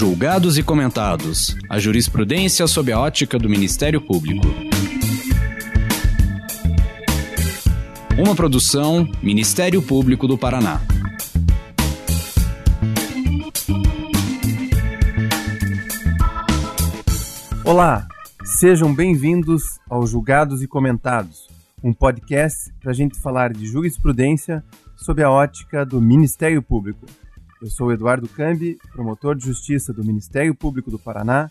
Julgados e comentados. A jurisprudência sob a ótica do Ministério Público. Uma produção Ministério Público do Paraná. Olá, sejam bem-vindos ao Julgados e Comentados, um podcast para a gente falar de jurisprudência sob a ótica do Ministério Público. Eu sou Eduardo Cambi, promotor de justiça do Ministério Público do Paraná,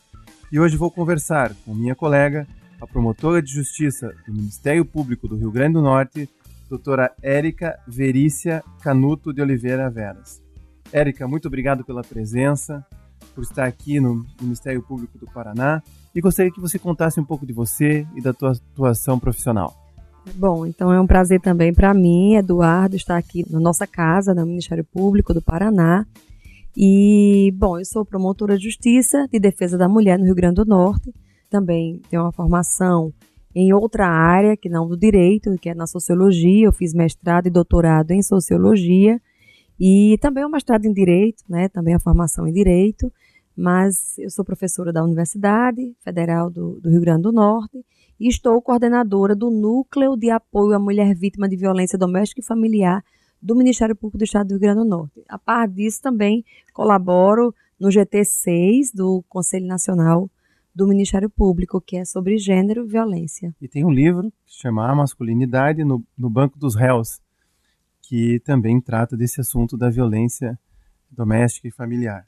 e hoje vou conversar com minha colega, a promotora de justiça do Ministério Público do Rio Grande do Norte, doutora Érica Verícia Canuto de Oliveira Veras. Érica, muito obrigado pela presença, por estar aqui no Ministério Público do Paraná, e gostaria que você contasse um pouco de você e da tua atuação profissional. Bom, então é um prazer também para mim, Eduardo, estar aqui na nossa casa, no Ministério Público do Paraná. E, bom, eu sou promotora de justiça de defesa da mulher no Rio Grande do Norte. Também tenho uma formação em outra área, que não do direito, que é na sociologia. Eu fiz mestrado e doutorado em sociologia. E também um mestrado em direito, né? Também a formação em direito. Mas eu sou professora da Universidade Federal do, do Rio Grande do Norte e estou coordenadora do Núcleo de Apoio à Mulher Vítima de Violência Doméstica e Familiar do Ministério Público do Estado do Rio Grande do Norte. A par disso, também colaboro no GT6 do Conselho Nacional do Ministério Público, que é sobre gênero e violência. E tem um livro que se chama A Masculinidade no, no Banco dos Réus, que também trata desse assunto da violência doméstica e familiar.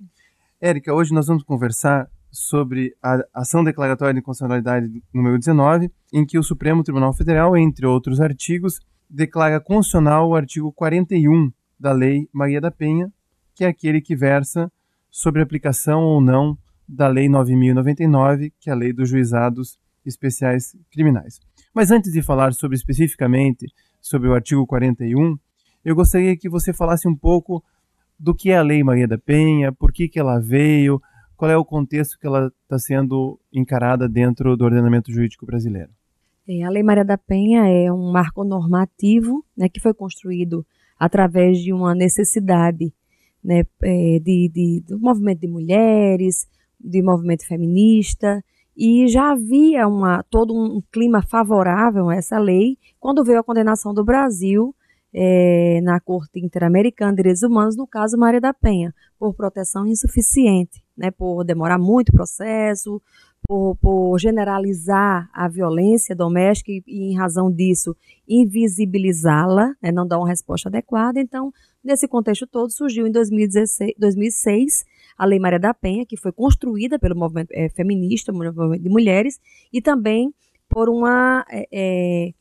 Érica, hoje nós vamos conversar sobre a ação declaratória de constitucionalidade número 19, em que o Supremo Tribunal Federal, entre outros artigos, declara constitucional o artigo 41 da Lei Maria da Penha, que é aquele que versa sobre a aplicação ou não da Lei 9099, que é a Lei dos Juizados Especiais Criminais. Mas antes de falar sobre especificamente sobre o artigo 41, eu gostaria que você falasse um pouco do que é a Lei Maria da Penha, por que, que ela veio, qual é o contexto que ela está sendo encarada dentro do ordenamento jurídico brasileiro? É, a Lei Maria da Penha é um marco normativo né, que foi construído através de uma necessidade né, é, de, de, do movimento de mulheres, de movimento feminista, e já havia uma, todo um clima favorável a essa lei quando veio a condenação do Brasil é, na Corte Interamericana de Direitos Humanos, no caso Maria da Penha, por proteção insuficiente, né, por demorar muito o processo, por, por, generalizar a violência doméstica e, e em razão disso, invisibilizá-la, né, não dar uma resposta adequada. Então, nesse contexto todo, surgiu em 2016, 2006 a Lei Maria da Penha, que foi construída pelo movimento é, feminista, movimento de mulheres, e também por uma é,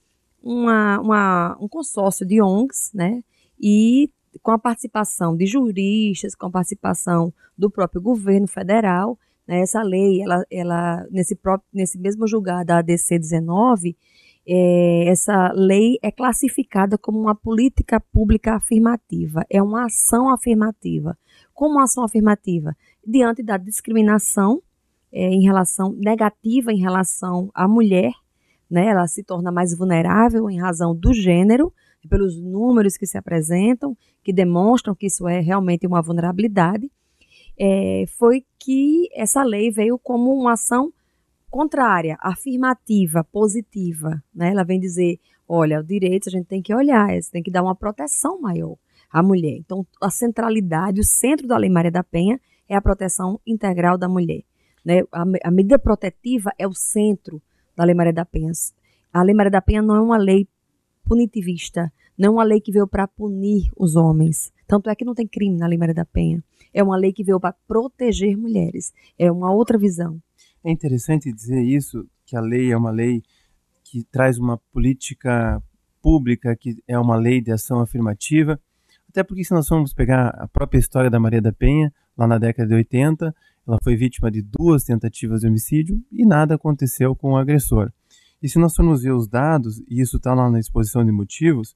uma, uma, um consórcio de ONGs, né? E com a participação de juristas, com a participação do próprio governo federal, né, essa lei, ela, ela nesse, próprio, nesse mesmo julgado da ADC 19, é, essa lei é classificada como uma política pública afirmativa, é uma ação afirmativa. Como uma ação afirmativa? Diante da discriminação é, em relação negativa em relação à mulher, né, ela se torna mais vulnerável em razão do gênero, pelos números que se apresentam, que demonstram que isso é realmente uma vulnerabilidade, é, foi que essa lei veio como uma ação contrária, afirmativa, positiva. Né? Ela vem dizer, olha, o direito a gente tem que olhar, tem que dar uma proteção maior à mulher. Então, a centralidade, o centro da Lei Maria da Penha é a proteção integral da mulher. Né? A, a medida protetiva é o centro da Lei Maria da Penha. A Lei Maria da Penha não é uma lei punitivista, não uma lei que veio para punir os homens. Tanto é que não tem crime na Lei Maria da Penha. É uma lei que veio para proteger mulheres. É uma outra visão. É interessante dizer isso, que a lei é uma lei que traz uma política pública, que é uma lei de ação afirmativa. Até porque se nós formos pegar a própria história da Maria da Penha, lá na década de 80, ela foi vítima de duas tentativas de homicídio e nada aconteceu com o agressor. E se nós formos ver os dados, e isso está lá na exposição de motivos,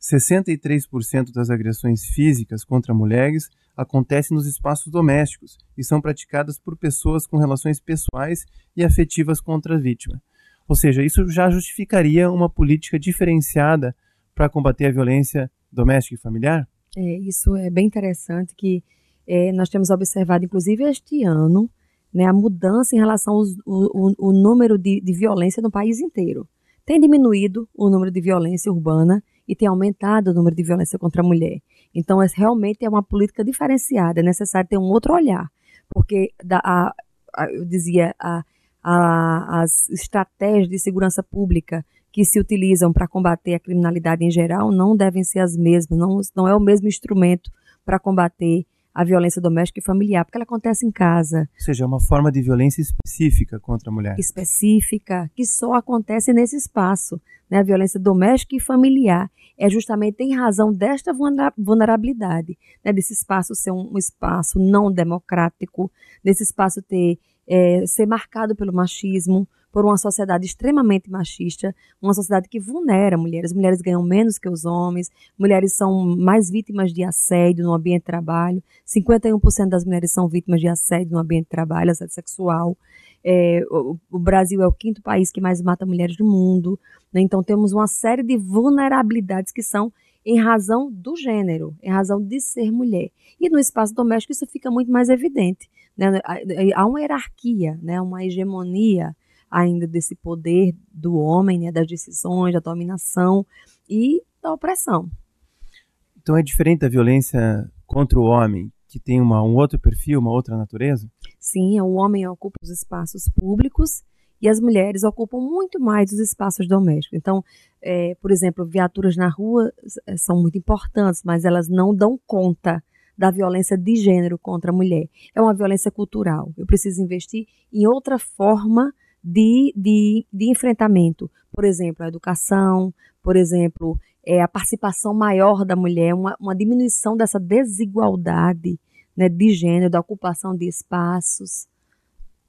63% das agressões físicas contra mulheres acontecem nos espaços domésticos e são praticadas por pessoas com relações pessoais e afetivas contra a vítima. Ou seja, isso já justificaria uma política diferenciada para combater a violência doméstica e familiar? É, isso é bem interessante que é, nós temos observado, inclusive este ano, né, a mudança em relação ao o, número de, de violência no país inteiro. Tem diminuído o número de violência urbana e tem aumentado o número de violência contra a mulher. Então, é, realmente é uma política diferenciada, é necessário ter um outro olhar, porque da, a, a, eu dizia, a, as estratégias de segurança pública que se utilizam para combater a criminalidade em geral não devem ser as mesmas, não, não é o mesmo instrumento para combater a violência doméstica e familiar, porque ela acontece em casa. Ou seja, é uma forma de violência específica contra a mulher. Específica, que só acontece nesse espaço. Né? A violência doméstica e familiar é justamente em razão desta vulnerabilidade, né? desse espaço ser um, um espaço não democrático, desse espaço ter é, ser marcado pelo machismo, por uma sociedade extremamente machista, uma sociedade que vulnera mulheres. Mulheres ganham menos que os homens, mulheres são mais vítimas de assédio no ambiente de trabalho, 51% das mulheres são vítimas de assédio no ambiente de trabalho, assédio sexual. É, o, o, Brasil é o quinto país que mais mata mulheres do mundo, né? então temos uma série de vulnerabilidades que são em razão do gênero, em razão de ser mulher. E no espaço doméstico isso fica muito mais evidente. Né? Há uma hierarquia, né? uma hegemonia ainda desse poder do homem, né, das decisões, da dominação e da opressão. Então é diferente da violência contra o homem, que tem uma, um outro perfil, uma outra natureza? Sim, o homem ocupa os espaços públicos e as mulheres ocupam muito mais os espaços domésticos. Então, é, por exemplo, viaturas na rua é, são muito importantes, mas elas não dão conta da violência de gênero contra a mulher. É uma violência cultural. Eu preciso investir em outra forma de, de, de enfrentamento. Por exemplo, a educação, por exemplo, é, a participação maior da mulher, uma, uma diminuição dessa desigualdade né, de gênero, da ocupação de espaços.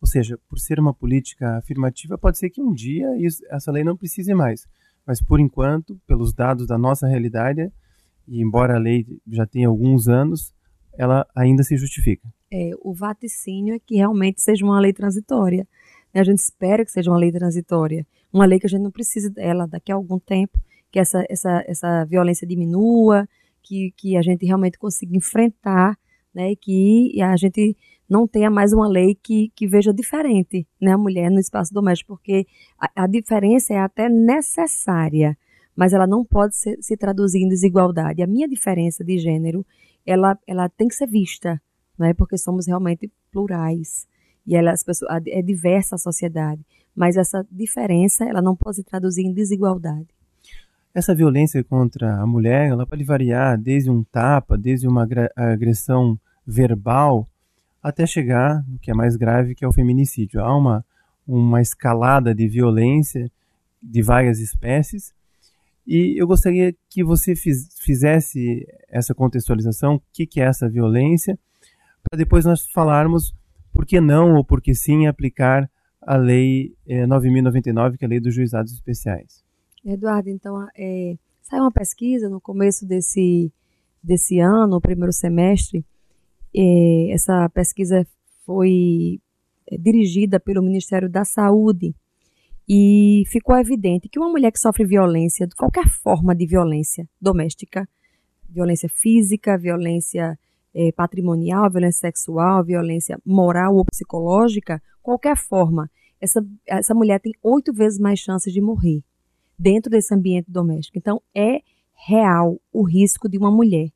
Ou seja, por ser uma política afirmativa, pode ser que um dia isso, essa lei não precise mais. Mas, por enquanto, pelos dados da nossa realidade, e embora a lei já tenha alguns anos, ela ainda se justifica. É, o vaticínio é que realmente seja uma lei transitória. Né? A gente espera que seja uma lei transitória, uma lei que a gente não precise dela daqui a algum tempo, que essa, essa, essa violência diminua, que, que a gente realmente consiga enfrentar, né, que a gente não tenha mais uma lei que, que veja diferente né, a mulher no espaço doméstico, porque a, a diferença é até necessária, mas ela não pode ser, se traduzir em desigualdade. A minha diferença de gênero, ela, ela tem que ser vista, né, porque somos realmente plurais e ela, as pessoas, é diversa a sociedade, mas essa diferença ela não pode se traduzir em desigualdade. Essa violência contra a mulher, ela pode variar desde um tapa, desde uma agressão verbal, até chegar no que é mais grave, que é o feminicídio. Há uma, uma escalada de violência de várias espécies, e eu gostaria que você fiz, fizesse essa contextualização, o que, é essa violência, para depois nós falarmos por que não ou por que sim aplicar a Lei é, 9.099, que é a Lei dos Juizados Especiais? Eduardo, então, é, saiu uma pesquisa no começo desse, desse ano, no primeiro semestre. É, essa pesquisa foi é, dirigida pelo Ministério da Saúde e ficou evidente que uma mulher que sofre violência, qualquer forma de violência doméstica, violência física, violência é, patrimonial, violência sexual, violência moral ou psicológica, qualquer forma, essa, essa mulher tem oito vezes mais chances de morrer dentro desse ambiente doméstico. Então, é real o risco de uma mulher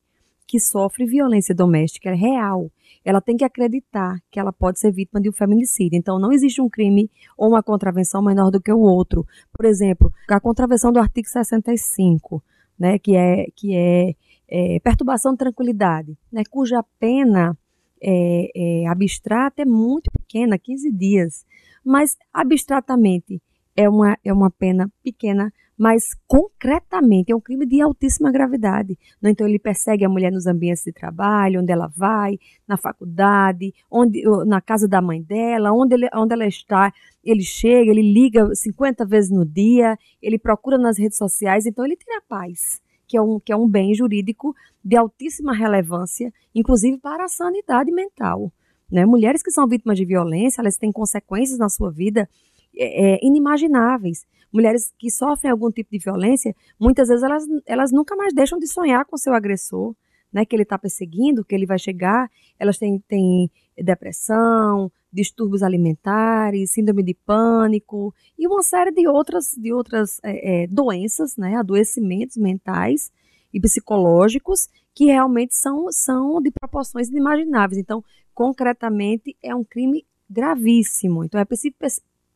que sofre violência doméstica, é real. Ela tem que acreditar que ela pode ser vítima de um feminicídio. Então, não existe um crime ou uma contravenção menor do que o outro. Por exemplo, a contravenção do artigo 65, né, que é, que é é, perturbação de tranquilidade, né, cuja pena é, é, abstrata é muito pequena, 15 dias, mas abstratamente é uma, é uma pena pequena, mas concretamente é um crime de altíssima gravidade. Né? Então ele persegue a mulher nos ambientes de trabalho, onde ela vai, na faculdade, onde, na casa da mãe dela, onde, ele, onde ela está, ele chega, ele liga 50 vezes no dia, ele procura nas redes sociais, então ele tira a paz que é um, que é um bem jurídico de altíssima relevância, inclusive para a sanidade mental. Né? Mulheres que são vítimas de violência, elas têm consequências na sua vida é, é, inimagináveis. Mulheres que sofrem algum tipo de violência, muitas vezes elas, elas nunca mais deixam de sonhar com seu agressor. né, que ele está perseguindo, que ele vai chegar, elas têm, têm depressão, distúrbios alimentares, síndrome de pânico e uma série de outras, de outras é, é, doenças, né, adoecimentos mentais e psicológicos que realmente são, são de proporções inimagináveis. Então, concretamente, é um crime gravíssimo. Então, é preciso,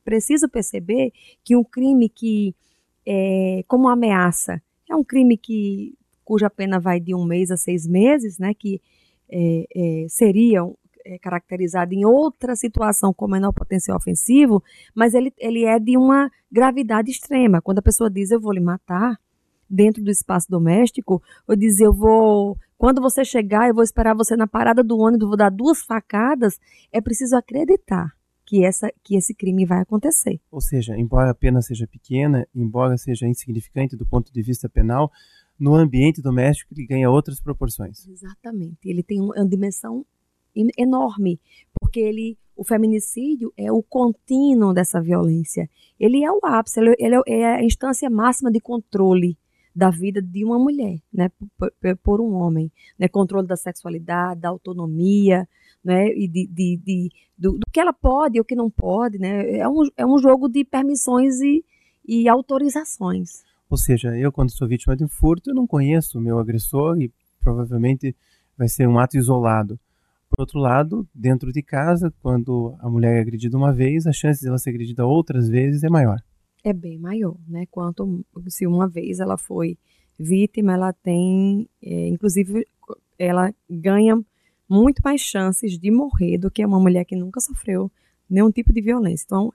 preciso perceber que um crime que, é, como ameaça, é um crime que cuja pena vai de um mês a seis meses, né, que é, é, seriam é, caracterizado em outra situação com menor potencial ofensivo, mas ele, ele é de uma gravidade extrema. Quando a pessoa diz eu vou lhe matar dentro do espaço doméstico, ou diz eu vou. Quando você chegar, eu vou esperar você na parada do ônibus, vou dar duas facadas, é preciso acreditar que, essa, que esse crime vai acontecer. Ou seja, embora a pena seja pequena, embora seja insignificante do ponto de vista penal, no ambiente doméstico ele ganha outras proporções. Exatamente. Ele tem uma dimensão enorme, porque ele, o feminicídio é o contínuo dessa violência. Ele é o ápice, ele, é, é a instância máxima de controle da vida de uma mulher, né, por, por um homem, né, controle da sexualidade, da autonomia, né, e de, de, de do, do, que ela pode e o que não pode, né, é um, é um jogo de permissões e, e autorizações. Ou seja, eu quando sou vítima de um furto, eu não conheço o meu agressor e provavelmente vai ser um ato isolado. Por outro lado, dentro de casa, quando a mulher é agredida uma vez, a chance de ela ser agredida outras vezes é maior. É bem maior, né? Quanto se uma vez ela foi vítima, ela tem, é, inclusive, ela ganha muito mais chances de morrer do que uma mulher que nunca sofreu nenhum tipo de violência. Então,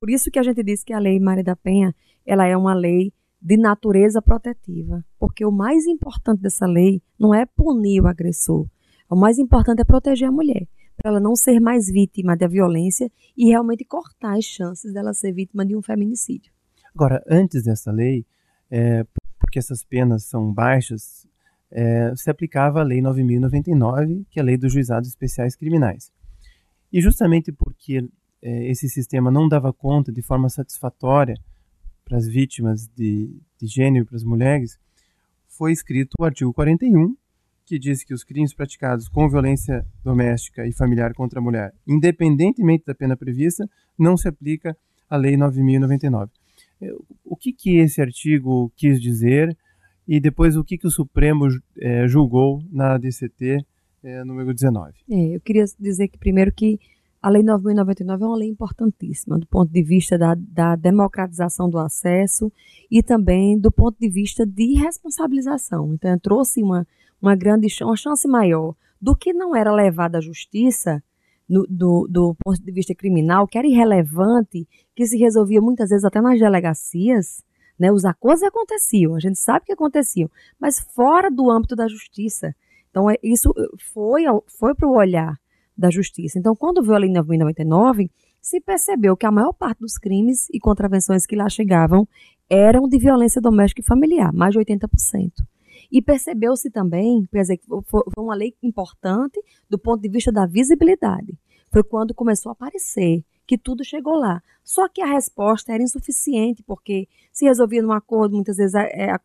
por isso que a gente diz que a lei Maria da Penha, ela é uma lei de natureza protetiva, porque o mais importante dessa lei não é punir o agressor, o mais importante é proteger a mulher, para ela não ser mais vítima da violência e realmente cortar as chances dela ser vítima de um feminicídio. Agora, antes dessa lei, é, porque essas penas são baixas, é, se aplicava a Lei 9.099, que é a Lei dos Juizados Especiais Criminais. E justamente porque é, esse sistema não dava conta de forma satisfatória para as vítimas de, de gênero para as mulheres, foi escrito o artigo 41, que diz que os crimes praticados com violência doméstica e familiar contra a mulher, independentemente da pena prevista, não se aplica à Lei 9.099. É, o que, que esse artigo quis dizer e depois o que, que o Supremo é, julgou na DCT é, número 19? É, eu queria dizer que primeiro que a Lei 9.099 é uma lei importantíssima do ponto de vista da, da, democratização do acesso e também do ponto de vista de responsabilização. Então, trouxe uma, uma grande uma chance maior do que não era levado à justiça no, do, do ponto de vista criminal, que era irrelevante, que se resolvia muitas vezes até nas delegacias, né? Os acordos aconteciam, a gente sabe que aconteciam, mas fora do âmbito da justiça. Então, é, isso foi, foi para o olhar da justiça. Então, quando veio a Lei 9.099, se percebeu que a maior parte dos crimes e contravenções que lá chegavam eram de violência doméstica e familiar, mais de 80%. E percebeu-se também, quer dizer, foi uma lei importante do ponto de vista da visibilidade. Foi quando começou a aparecer que tudo chegou lá. Só que a resposta era insuficiente, porque se resolvia num acordo, muitas vezes é, é,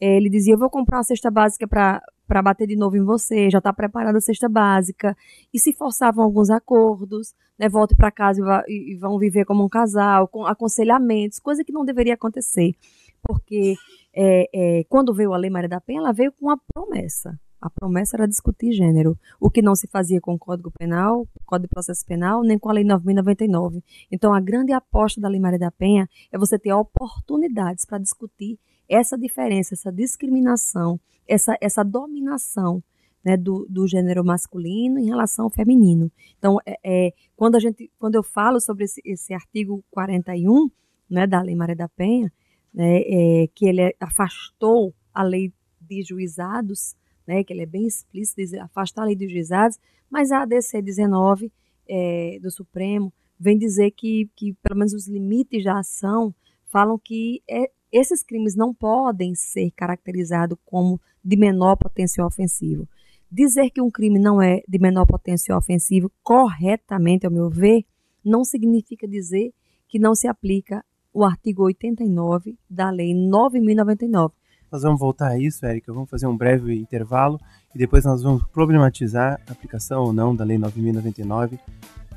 é, ele dizia: Eu vou comprar uma cesta básica para bater de novo em você, já está preparada a cesta básica. E se forçavam alguns acordos, né, volte para casa e, e, vão viver como um casal, com aconselhamentos, coisa que não deveria acontecer. Porque é, é, quando veio a Lei Maria da Penha, ela veio com uma promessa. A promessa era discutir gênero, o que não se fazia com o Código Penal, Código de Processo Penal, nem com a Lei 9.099. Então, a grande aposta da Lei Maria da Penha é você ter oportunidades para discutir essa diferença, essa discriminação, essa, essa dominação né, do, do gênero masculino em relação ao feminino. Então, é, é, quando, a gente, quando eu falo sobre esse, esse artigo 41 né, da Lei Maria da Penha, né, é, que ele afastou a lei de juizados, né, que ele é bem explícito, diz, afastar a lei de juizados, mas a ADC 19 é, do Supremo vem dizer que, que, pelo menos, os limites da ação falam que é, esses crimes não podem ser caracterizados como de menor potencial ofensivo. Dizer que um crime não é de menor potencial ofensivo corretamente, ao meu ver, não significa dizer que não se aplica o artigo 89 da Lei 9.099. Nós vamos voltar a isso, Érica. Vamos fazer um breve intervalo e depois nós vamos problematizar a aplicação ou não da Lei 9.099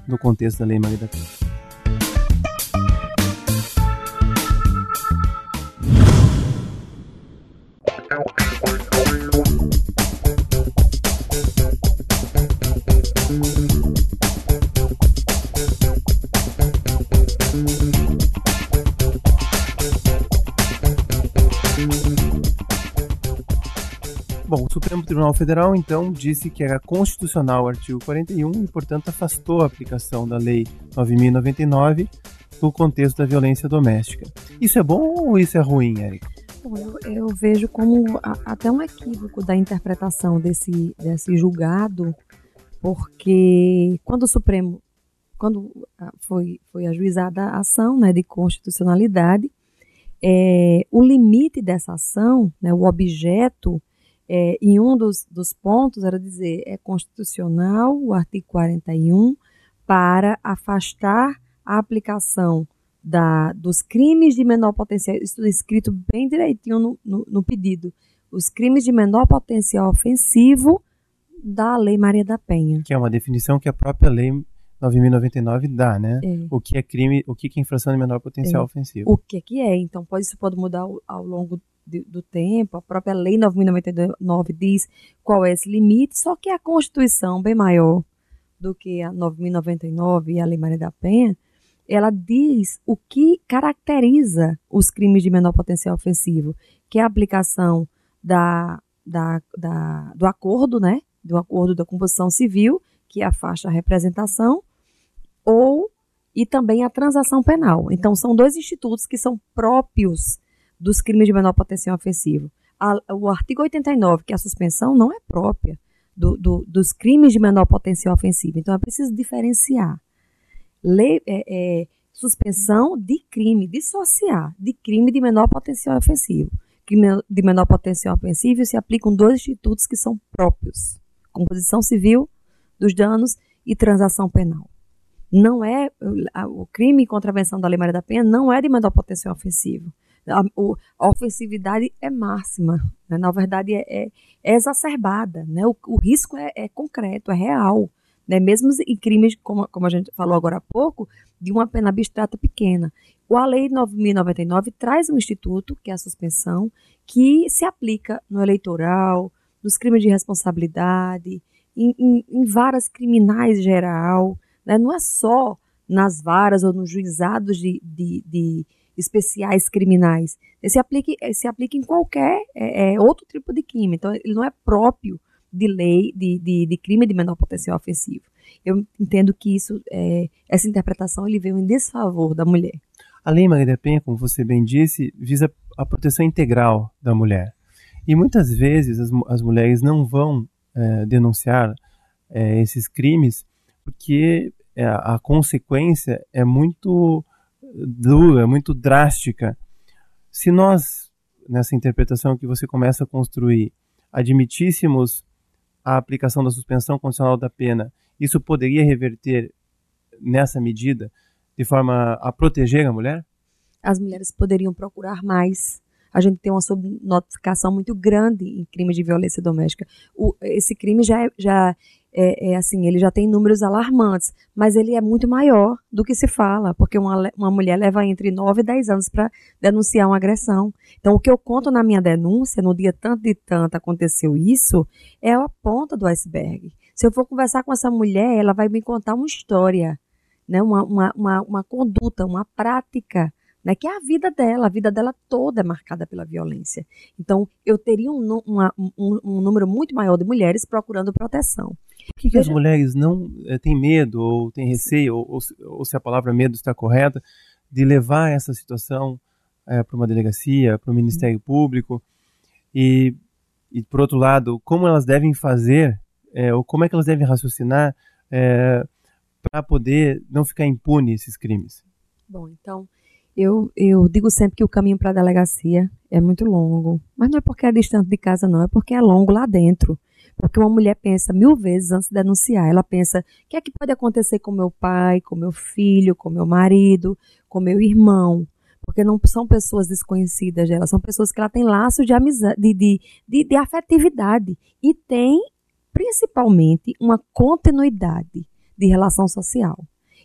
no contexto da Lei Maria da Penha. Bom, o Supremo Tribunal Federal então disse que era constitucional o artigo 41 e, portanto, afastou a aplicação da Lei 9099 no contexto da violência doméstica. Isso é bom ou isso é ruim, Érica? Eu, eu, vejo como a, até um equívoco da interpretação desse, desse julgado, porque quando o Supremo, quando foi, foi ajuizada a ação né, de constitucionalidade, é, o limite dessa ação, né, o objeto, é, em um dos, dos pontos era dizer é constitucional o artigo 41 para afastar a aplicação da, dos crimes de menor potencial, isso escrito bem direitinho no, no, no, pedido, os crimes de menor potencial ofensivo da Lei Maria da Penha. Que é uma definição que a própria Lei 9.099 dá, né? É. O que é crime, o que é infração de menor potencial é. ofensivo. O que, que é? Então, pode, isso pode mudar ao, ao longo de, do tempo, a própria Lei 9.099 diz qual é esse limite, só que a Constituição, bem maior do que a 9.099 e a Lei Maria da Penha, ela diz o que caracteriza os crimes de menor potencial ofensivo, que é a aplicação da, da, da, do acordo, né? Do acordo da composição civil, que afasta a representação, ou e também a transação penal. Então, são dois institutos que são próprios dos crimes de menor potencial ofensivo. A, o artigo 89, que é a suspensão, não é própria do, do, dos crimes de menor potencial ofensivo. Então, é preciso diferenciar. Lei, é, é, suspensão de crime, dissociar de crime de menor potencial ofensivo. Crime de menor potencial ofensivo se aplicam dois institutos que são próprios: composição civil dos danos e transação penal. Não é o crime e contravenção da Lei Maria da Penha não é de menor potencial ofensivo a, o, a ofensividade é máxima, né? na verdade é, é, é, exacerbada, né? o, o risco é, é, concreto, é real, né? mesmo em crimes, como, como a gente falou agora há pouco, de uma pena abstrata pequena. A Lei 9.099 traz um instituto, que é a suspensão, que se aplica no eleitoral, nos crimes de responsabilidade, em, em, em varas criminais geral, né? não é só nas varas ou nos juizados de, de, de especiais criminais. Se aplica, se aplica em qualquer é, é, outro tipo de crime. Então, ele não é próprio de lei de, de, de crime de menor potencial ofensivo. Eu entendo que isso, é, essa interpretação ele veio em desfavor da mulher. A Lei Maria Penha, como você bem disse, visa a proteção integral da mulher. E muitas vezes as, as mulheres não vão é, denunciar é, esses crimes porque é, a consequência é muito dura, muito drástica. Se nós, nessa interpretação que você começa a construir, admitíssemos a aplicação da suspensão condicional da pena, isso poderia reverter nessa medida de forma a proteger a mulher? As mulheres poderiam procurar mais. A gente tem uma subnotificação muito grande em crimes de violência doméstica. O, esse crime já, é, já é, é, assim, ele já tem números alarmantes, mas ele é muito maior do que se fala, porque uma, uma mulher leva entre 9 e 10 anos para denunciar uma agressão. Então, o que eu conto na minha denúncia, no dia tanto de tanto aconteceu isso, é a ponta do iceberg. Se eu for conversar com essa mulher, ela vai me contar uma história, né, uma, uma, uma, uma conduta, uma prática né, que é a vida dela, a vida dela toda é marcada pela violência. Então, eu teria um, uma, um, um número muito maior de mulheres procurando proteção. Por que, que as mulheres não é, têm medo, ou têm receio, ou, ou, ou, se a palavra medo está correta, de levar essa situação é, para uma delegacia, para o Ministério Público? E, e, por outro lado, como elas devem fazer, é, ou como é que elas devem raciocinar para poder não ficar impune esses crimes? Bom, então, eu, eu digo sempre que o caminho para a delegacia é muito longo. Mas não é porque é distante de casa, não. É porque é longo lá dentro. Porque uma mulher pensa mil vezes antes de denunciar. Ela pensa: o que é que pode acontecer com meu pai, com meu filho, com meu marido, com meu irmão? porque não são pessoas desconhecidas dela, são pessoas que ela tem laços de amizade, de, de, de, de afetividade e tem principalmente uma continuidade de relação social.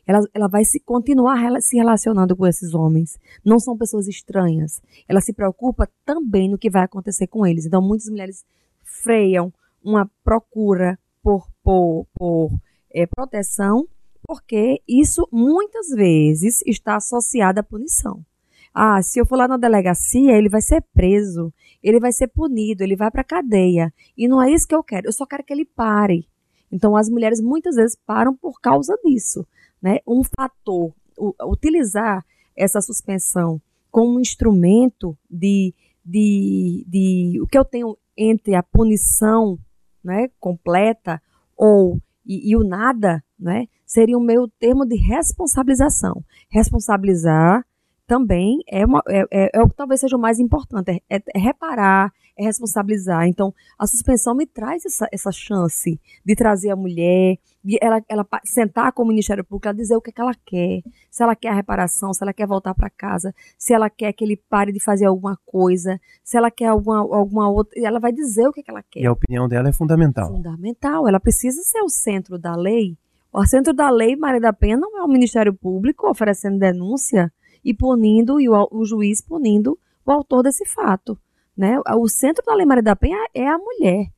Ela, ela vai se continuar se relacionando com esses homens. Não são pessoas estranhas. Ela se preocupa também no que vai acontecer com eles. Então, muitas mulheres freiam uma procura por, por, por é, proteção, porque isso muitas vezes está associado à punição. Ah, se eu for lá na delegacia, ele vai ser preso, ele vai ser punido, ele vai para cadeia. E não é isso que eu quero. Eu só quero que ele pare. Então, as mulheres muitas vezes param por causa disso. Né? Um fator, utilizar essa suspensão como um instrumento de, de, de o que eu tenho entre a punição né, completa ou e, e o nada, né, seria o meu termo de responsabilização. Responsabilizar também é, uma, é, é, é, o que talvez seja o mais importante, é, é, reparar, é responsabilizar. Então, a suspensão me traz essa, essa chance de trazer a mulher, de ela, ela sentar com o Ministério Público, ela dizer o que, é que ela quer, se ela quer a reparação, se ela quer voltar para casa, se ela quer que ele pare de fazer alguma coisa, se ela quer alguma, alguma outra, ela vai dizer o que, é que ela quer. E a opinião dela é fundamental. Fundamental, ela precisa ser o centro da lei. O centro da lei, Maria da Penha, não é o Ministério Público oferecendo denúncia, e punindo, e o, o juiz punindo o autor desse fato. Né? O centro da Lei Maria da Penha é a mulher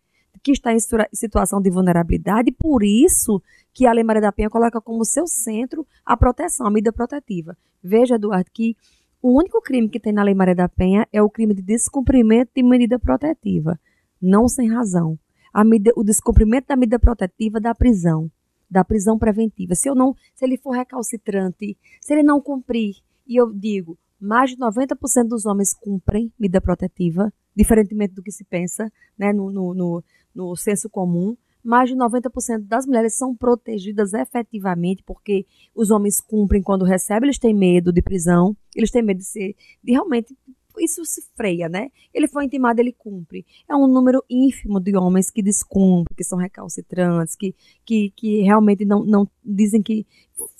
que está em situação de vulnerabilidade, por isso que a Lei Maria da Penha coloca como seu centro a proteção, a medida protetiva. Veja, Eduardo, que o único crime que tem na Lei Maria da Penha é o crime de descumprimento de medida protetiva, não sem razão. Medida, o descumprimento da medida protetiva da prisão, da prisão preventiva. Se eu não, se ele for recalcitrante, se ele não cumprir e eu digo, mais de 90% dos homens cumprem medida protetiva, diferentemente do que se pensa né, no, no, no, no senso comum. Mais de 90% das mulheres são protegidas efetivamente, porque os homens cumprem quando recebem, eles têm medo de prisão, eles têm medo de ser, de realmente isso se freia, né? Ele foi intimado, ele cumpre. É um número ínfimo de homens que descumprem, que são recalcitrantes, que, que, que realmente não, não dizem que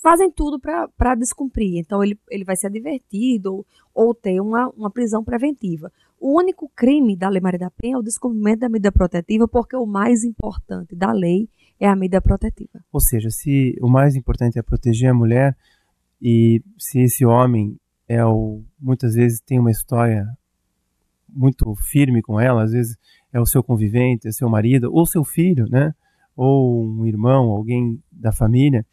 fazem tudo para descumprir. Então ele, ele vai ser advertido ou, ou ter uma, uma prisão preventiva. O único crime da Lei Maria da Penha é o descumprimento da medida protetiva, porque o mais importante da lei é a medida protetiva. Ou seja, se o mais importante é proteger a mulher e se esse homem é o, muitas vezes tem uma história muito firme com ela, às vezes é o seu convivente, é seu marido, ou seu filho, né? Ou um irmão, alguém da família,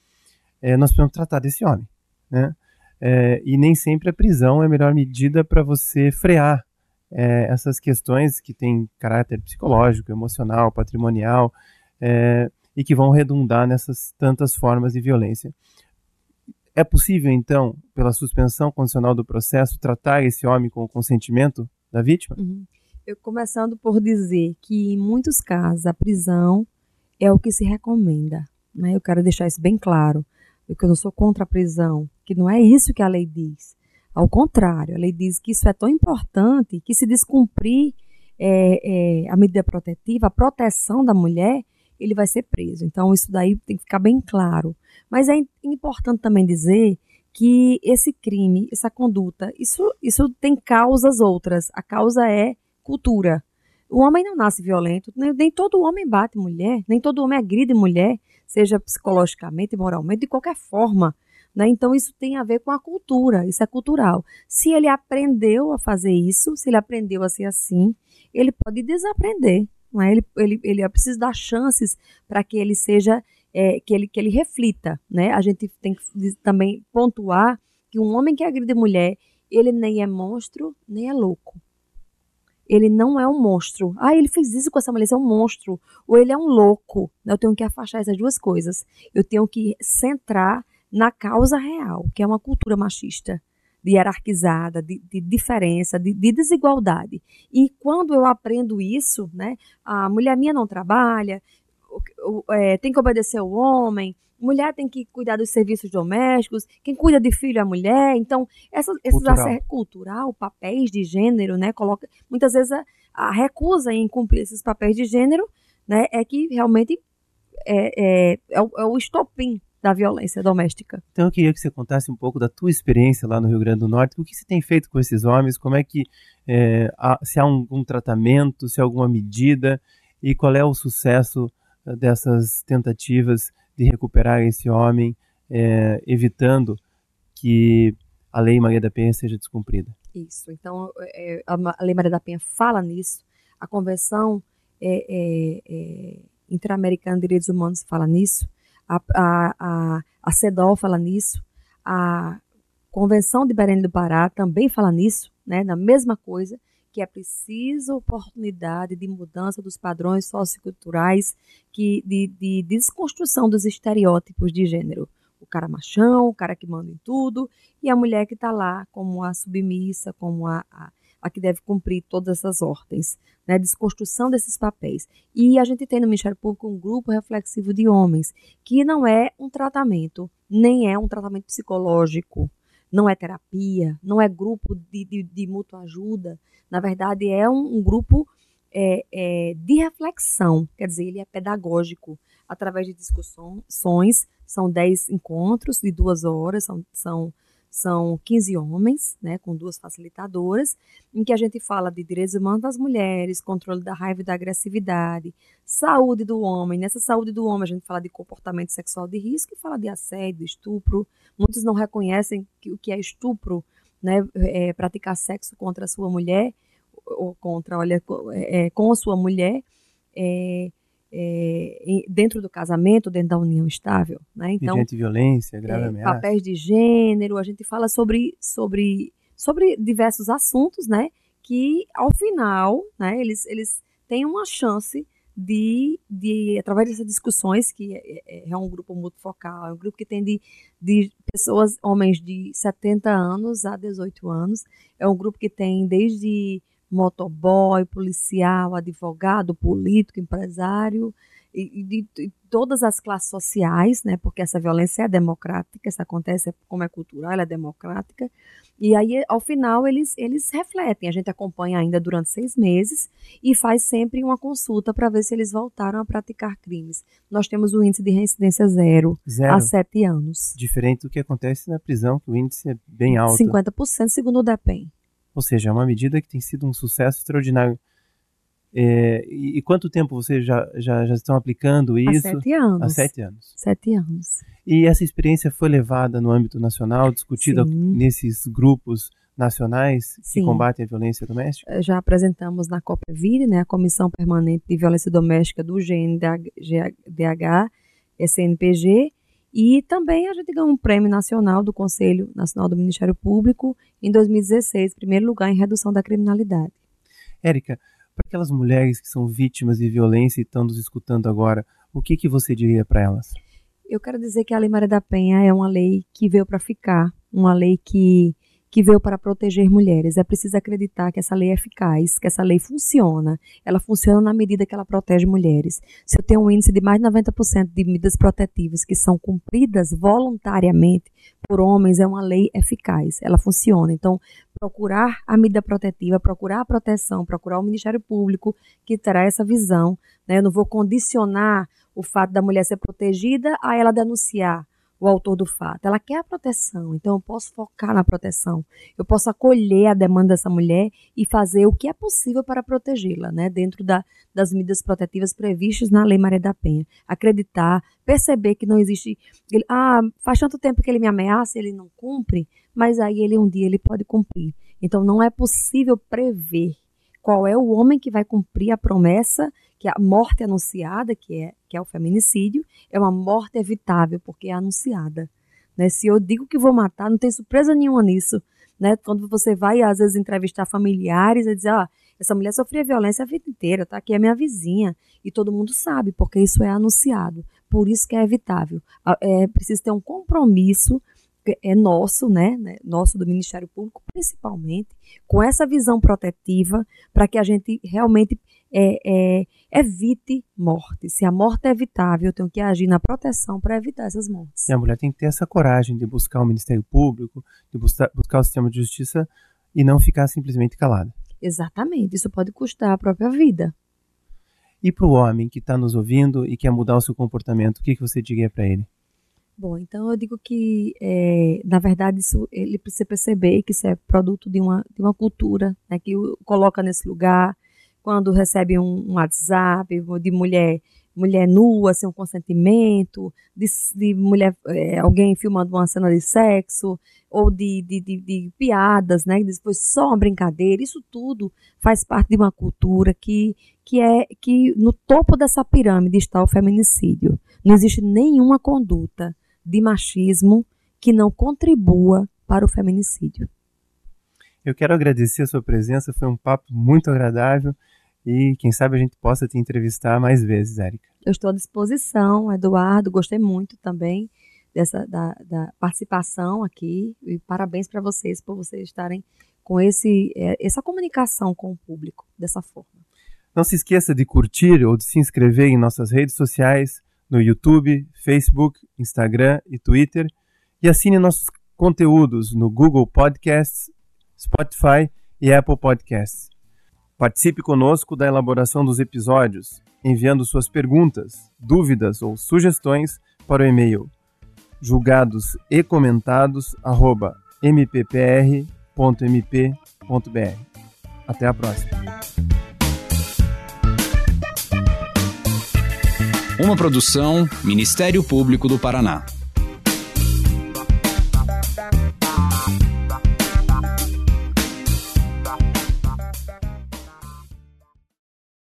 é, nós precisamos tratar desse homem, né? É, e nem sempre a prisão é a melhor medida para você frear é, essas questões que têm caráter psicológico, emocional, patrimonial é, e que vão redundar nessas tantas formas de violência. É possível, então, pela suspensão condicional do processo, tratar esse homem com o consentimento da vítima? Uhum. Eu começando por dizer que, em muitos casos, a prisão é o que se recomenda. Né? Eu quero deixar isso bem claro. Que eu não sou contra a prisão, que não é isso que a lei diz. Ao contrário, a lei diz que isso é tão importante que, se descumprir é, é, a medida protetiva, a proteção da mulher, ele vai ser preso. Então, isso daí tem que ficar bem claro. Mas é importante também dizer que esse crime, essa conduta, isso, isso tem causas outras. A causa é cultura. O homem não nasce violento, nem, nem todo homem bate mulher, nem todo homem agride mulher, seja psicologicamente, moralmente, de qualquer forma. Né? Então, isso tem a ver com a cultura, isso é cultural. Se ele aprendeu a fazer isso, se ele aprendeu a ser assim, ele pode desaprender. Não é? ele, ele, ele precisa dar chances para que ele seja, é, que, ele, que ele reflita. Né? A gente tem que também pontuar que um homem que agride mulher, ele nem é monstro, nem é louco. Ele não é um monstro. Ah, ele fez isso com essa mulher, ele é um monstro. Ou ele é um louco. Eu tenho que afastar essas duas coisas. Eu tenho que centrar na causa real, que é uma cultura machista de hierarquizada, de, de diferença, de, de, desigualdade. E quando eu aprendo isso, né, a mulher minha não trabalha, é, tem que obedecer ao homem, mulher tem que cuidar dos serviços domésticos, quem cuida de filho é a mulher. Então, essa, esses cultural. cultural, papéis de gênero, né, coloca muitas vezes a, a, recusa em cumprir esses papéis de gênero, né, é que realmente é, é, é, o, é o estopim da violência doméstica. Então eu queria que você contasse um pouco da tua experiência lá no Rio Grande do Norte, o que você tem feito com esses homens, como é que, é, há, se há um, um, tratamento, se há alguma medida? E qual é o sucesso eh, dessas tentativas de recuperar esse homem, é, evitando que a Lei Maria da Penha seja descumprida. Isso, então é, a Lei Maria da Penha fala nisso, a Convenção é, é, é Interamericana de Direitos Humanos fala nisso, a, a, a, a CEDOL fala nisso, a Convenção de Belém do Pará também fala nisso, né, na mesma coisa, que é preciso oportunidade de mudança dos padrões socioculturais, que, de, de, de desconstrução dos estereótipos de gênero. O cara machão, o cara que manda em tudo, e a mulher que está lá como a submissa, como a, a, a que deve cumprir todas essas ordens né, desconstrução desses papéis. E a gente tem no Ministério Público um grupo reflexivo de homens, que não é um tratamento, nem é um tratamento psicológico, não é terapia, não é grupo de, de, de mútua ajuda. Na verdade, é um, um grupo é, é, de reflexão, quer dizer, ele é pedagógico, através de discussões, são dez encontros de duas horas, são, são são 15 homens, né, com duas facilitadoras, em que a gente fala de direitos humanos das mulheres, controle da raiva e da agressividade, saúde do homem. Nessa saúde do homem, a gente fala de comportamento sexual de risco e fala de assédio, estupro. Muitos não reconhecem que, o que é estupro, né, é praticar sexo contra a sua mulher, ou contra, olha, é, com a sua mulher. É, é, dentro do casamento, dentro da união estável. Né? Então, Mediante violência, grave é, ameaça. Papéis de gênero, a gente fala sobre, sobre, sobre diversos assuntos, né? Que ao final, né, eles, eles têm uma chance de, de, através dessas discussões, que é, é, é um grupo multifocal, é um grupo que tem de, de pessoas, homens de 70 anos a 18 anos, é um grupo que tem desde motoboy, policial, advogado, político, empresário, e, de, de, todas as classes sociais, né, porque essa violência é democrática, isso acontece como é cultural, ela é democrática, e aí ao final eles, eles refletem, a gente acompanha ainda durante seis meses e faz sempre uma consulta para ver se eles voltaram a praticar crimes. Nós temos o índice de reincidência zero, zero. há sete anos. Diferente do que acontece na prisão, que o índice é bem alto. 50% segundo o DEPEN. Ou seja, é uma medida que tem sido um sucesso extraordinário. É, e, e, quanto tempo vocês já, já, já estão aplicando isso? Há sete anos. Há sete anos. Sete anos. E essa experiência foi levada no âmbito nacional, discutida Sim. nesses grupos nacionais que Sim. combatem a violência doméstica? Já apresentamos na COPEVID, né, a Comissão Permanente de Violência Doméstica do GNDH, SNPG, e também a gente ganhou um prêmio nacional do Conselho Nacional do Ministério Público em 2016, primeiro lugar em redução da criminalidade. Érica, para aquelas mulheres que são vítimas de violência e estão nos escutando agora, o que, que você diria para elas? Eu quero dizer que a Lei Maria da Penha é uma lei que veio para ficar, uma lei que que veio para proteger mulheres. É preciso acreditar que essa lei é eficaz, que essa lei funciona. Ela funciona na medida que ela protege mulheres. Se eu tenho um índice de mais de 90% de medidas protetivas que são cumpridas voluntariamente por homens, é uma lei eficaz. Ela funciona. Então, procurar a medida protetiva, procurar a proteção, procurar o Ministério Público que terá essa visão. Né? Eu não vou condicionar o fato da mulher ser protegida a ela denunciar o autor do fato. Ela quer a proteção, então eu posso focar na proteção. Eu posso acolher a demanda dessa mulher e fazer o que é possível para protegê-la, né, dentro da, das medidas protetivas previstas na Lei Maria da Penha. Acreditar, perceber que não existe. Ele, ah, faz tanto tempo que ele me ameaça, ele não cumpre, mas aí ele um dia ele pode cumprir. Então não é possível prever qual é o homem que vai cumprir a promessa que a morte anunciada, que é, que é o feminicídio, é uma morte evitável, porque é anunciada. Né? Se eu digo que vou matar, não tem surpresa nenhuma nisso. Né? Quando você vai, às vezes, entrevistar familiares e dizer, ah, essa mulher sofria violência a vida inteira, tá? Aqui é minha vizinha. E todo mundo sabe, porque isso é anunciado. Por isso que é evitável. É preciso ter um compromisso é nosso, né, né, nosso do Ministério Público, principalmente, com essa visão protetiva, para que a gente realmente é, é, evite morte. Se a morte é evitável, eu tenho que agir na proteção para evitar essas mortes. E a mulher tem que ter essa coragem de buscar o Ministério Público, de buscar, buscar o sistema de justiça e não ficar simplesmente calada. Exatamente. Isso pode custar a própria vida. E para o homem que está nos ouvindo e quer mudar o seu comportamento, o que, que você diria para ele? Bom, então eu digo que, é, na verdade, isso ele precisa perceber que isso é produto de uma, de uma cultura, né, que o coloca nesse lugar, quando recebe um, um WhatsApp de mulher mulher nua sem um consentimento, de, de mulher, é, alguém filmando uma cena de sexo, ou de, de, de, piadas, né? Que foi só uma brincadeira. Isso tudo faz parte de uma cultura que, que é que no topo dessa pirâmide está o feminicídio. Não existe nenhuma conduta de machismo que não contribua para o feminicídio. Eu quero agradecer a sua presença, foi um papo muito agradável e quem sabe a gente possa te entrevistar mais vezes, Érica. Eu estou à disposição, Eduardo, gostei muito também dessa da, da participação aqui e parabéns para vocês por vocês estarem com esse é, essa comunicação com o público dessa forma. Não se esqueça de curtir ou de se inscrever em nossas redes sociais no YouTube, Facebook, Instagram e Twitter e assine nossos conteúdos no Google Podcasts, Spotify e Apple Podcasts. Participe conosco da elaboração dos episódios, enviando suas perguntas, dúvidas ou sugestões para o e-mail julgados e comentados mppr.mp.br. Até a próxima. Uma produção Ministério Público do Paraná.